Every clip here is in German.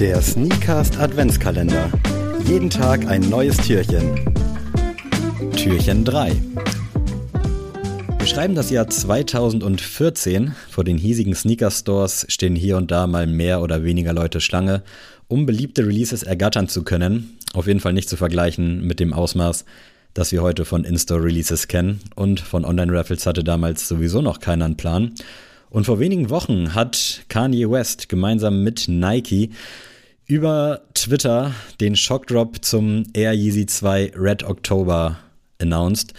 Der Sneakast Adventskalender. Jeden Tag ein neues Türchen. Türchen 3. Wir schreiben das Jahr 2014. Vor den hiesigen Sneaker-Stores stehen hier und da mal mehr oder weniger Leute Schlange, um beliebte Releases ergattern zu können. Auf jeden Fall nicht zu vergleichen mit dem Ausmaß, das wir heute von In-Store-Releases kennen. Und von Online-Raffles hatte damals sowieso noch keiner einen Plan. Und vor wenigen Wochen hat Kanye West gemeinsam mit Nike über Twitter den Shockdrop zum Air Yeezy 2 Red October announced.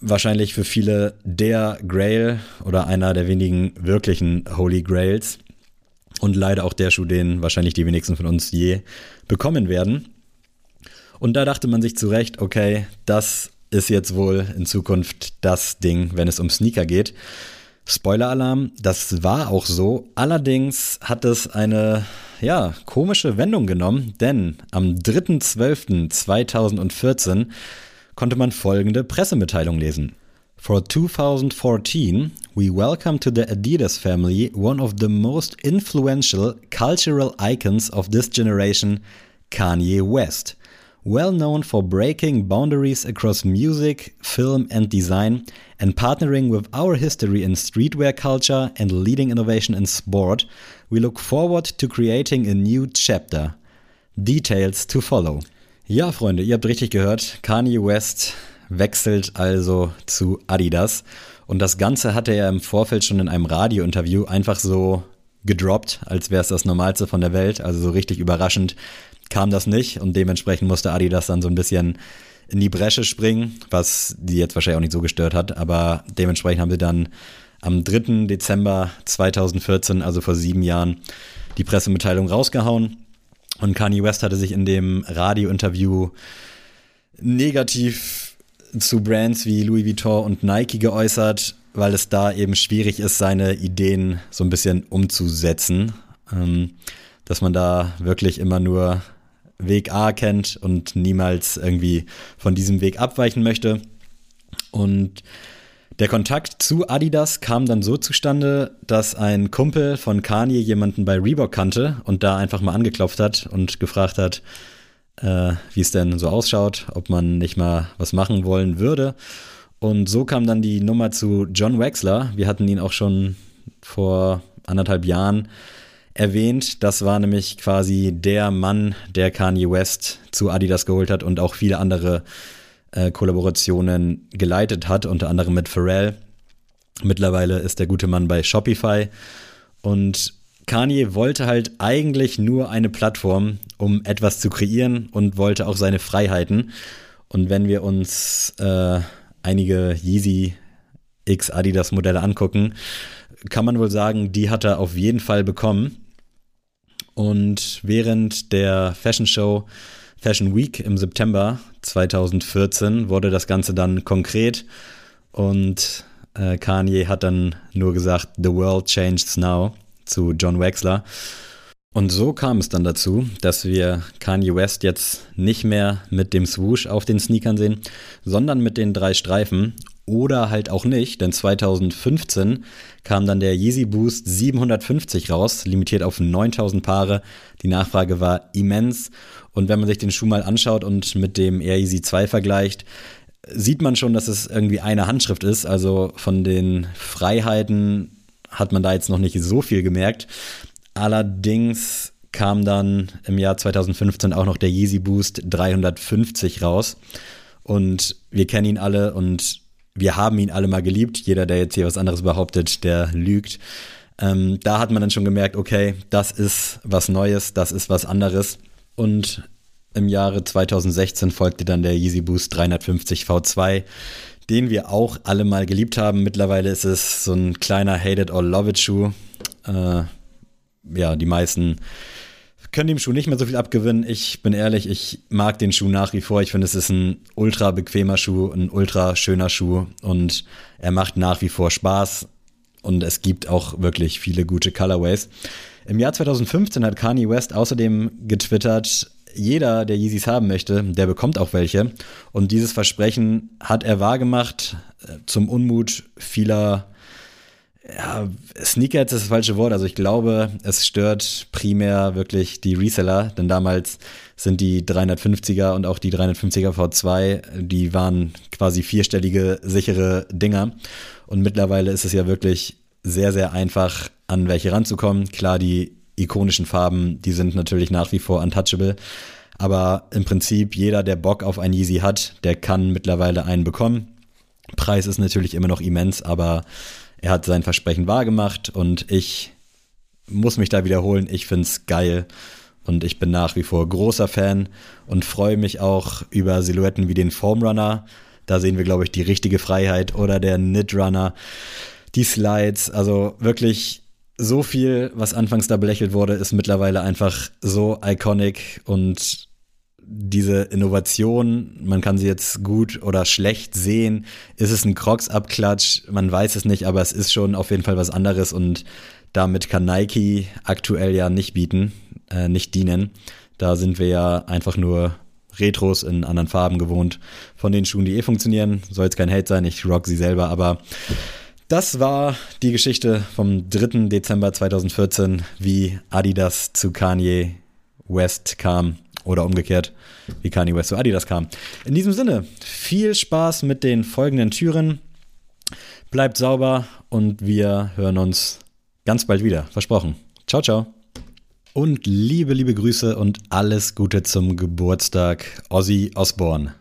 Wahrscheinlich für viele der Grail oder einer der wenigen wirklichen Holy Grails. Und leider auch der Schuh, den wahrscheinlich die wenigsten von uns je bekommen werden. Und da dachte man sich zurecht, okay, das ist jetzt wohl in Zukunft das Ding, wenn es um Sneaker geht. Spoiler-Alarm, das war auch so. Allerdings hat es eine, ja, komische Wendung genommen, denn am 3.12.2014 konnte man folgende Pressemitteilung lesen. For 2014, we welcome to the Adidas family one of the most influential cultural icons of this generation, Kanye West. Well known for breaking boundaries across music, film, and design, and partnering with our history in streetwear culture and leading innovation in sport, we look forward to creating a new chapter. Details to follow. Ja, Freunde, ihr habt richtig gehört. Kanye West wechselt also zu Adidas. Und das Ganze hatte er im Vorfeld schon in einem Radiointerview einfach so gedroppt, als wäre es das Normalste von der Welt. Also so richtig überraschend kam das nicht und dementsprechend musste Adidas dann so ein bisschen in die Bresche springen, was die jetzt wahrscheinlich auch nicht so gestört hat, aber dementsprechend haben sie dann am 3. Dezember 2014, also vor sieben Jahren, die Pressemitteilung rausgehauen und Kanye West hatte sich in dem Radiointerview negativ zu Brands wie Louis Vuitton und Nike geäußert, weil es da eben schwierig ist, seine Ideen so ein bisschen umzusetzen. Ähm, dass man da wirklich immer nur Weg A kennt und niemals irgendwie von diesem Weg abweichen möchte. Und der Kontakt zu Adidas kam dann so zustande, dass ein Kumpel von Kanye jemanden bei Reebok kannte und da einfach mal angeklopft hat und gefragt hat, äh, wie es denn so ausschaut, ob man nicht mal was machen wollen würde. Und so kam dann die Nummer zu John Wexler. Wir hatten ihn auch schon vor anderthalb Jahren erwähnt. Das war nämlich quasi der Mann, der Kanye West zu Adidas geholt hat und auch viele andere äh, Kollaborationen geleitet hat, unter anderem mit Pharrell. Mittlerweile ist der gute Mann bei Shopify und Kanye wollte halt eigentlich nur eine Plattform, um etwas zu kreieren und wollte auch seine Freiheiten. Und wenn wir uns äh, einige Yeezy X Adidas Modelle angucken, kann man wohl sagen, die hat er auf jeden Fall bekommen. Und während der Fashion Show Fashion Week im September 2014 wurde das Ganze dann konkret und äh, Kanye hat dann nur gesagt, The world changes now zu John Wexler. Und so kam es dann dazu, dass wir Kanye West jetzt nicht mehr mit dem Swoosh auf den Sneakern sehen, sondern mit den drei Streifen oder halt auch nicht, denn 2015 kam dann der Yeezy Boost 750 raus, limitiert auf 9000 Paare. Die Nachfrage war immens und wenn man sich den Schuh mal anschaut und mit dem Air Yeezy 2 vergleicht, sieht man schon, dass es irgendwie eine Handschrift ist. Also von den Freiheiten hat man da jetzt noch nicht so viel gemerkt. Allerdings kam dann im Jahr 2015 auch noch der Yeezy Boost 350 raus. Und wir kennen ihn alle und wir haben ihn alle mal geliebt. Jeder, der jetzt hier was anderes behauptet, der lügt. Ähm, da hat man dann schon gemerkt, okay, das ist was Neues, das ist was anderes. Und im Jahre 2016 folgte dann der Yeezy Boost 350 V2, den wir auch alle mal geliebt haben. Mittlerweile ist es so ein kleiner Hate it or Love it Schuh. Äh, ja, die meisten können dem Schuh nicht mehr so viel abgewinnen. Ich bin ehrlich, ich mag den Schuh nach wie vor. Ich finde, es ist ein ultra bequemer Schuh, ein ultra schöner Schuh und er macht nach wie vor Spaß und es gibt auch wirklich viele gute Colorways. Im Jahr 2015 hat Kanye West außerdem getwittert, jeder, der Yeezys haben möchte, der bekommt auch welche. Und dieses Versprechen hat er wahrgemacht, äh, zum Unmut vieler ja, Sneakerheads ist das falsche Wort. Also ich glaube, es stört primär wirklich die Reseller, denn damals sind die 350er und auch die 350er V2, die waren quasi vierstellige sichere Dinger. Und mittlerweile ist es ja wirklich sehr, sehr einfach, an welche ranzukommen. Klar, die ikonischen Farben, die sind natürlich nach wie vor untouchable. Aber im Prinzip jeder, der Bock auf ein Yeezy hat, der kann mittlerweile einen bekommen. Preis ist natürlich immer noch immens, aber er hat sein Versprechen wahrgemacht und ich muss mich da wiederholen. Ich finde es geil und ich bin nach wie vor großer Fan und freue mich auch über Silhouetten wie den Foam Runner. Da sehen wir, glaube ich, die richtige Freiheit oder der Knit Runner, die Slides. Also wirklich so viel, was anfangs da belächelt wurde, ist mittlerweile einfach so iconic und diese Innovation, man kann sie jetzt gut oder schlecht sehen. Ist es ein Crocs-Abklatsch? Man weiß es nicht, aber es ist schon auf jeden Fall was anderes und damit kann Nike aktuell ja nicht bieten, äh, nicht dienen. Da sind wir ja einfach nur Retros in anderen Farben gewohnt von den Schuhen, die eh funktionieren. Soll jetzt kein Hate sein, ich rock sie selber, aber das war die Geschichte vom 3. Dezember 2014, wie Adidas zu Kanye West kam oder umgekehrt, wie Kanye West zu Adidas kam. In diesem Sinne, viel Spaß mit den folgenden Türen. Bleibt sauber und wir hören uns ganz bald wieder. Versprochen. Ciao, ciao. Und liebe, liebe Grüße und alles Gute zum Geburtstag, Ozzy Osbourne.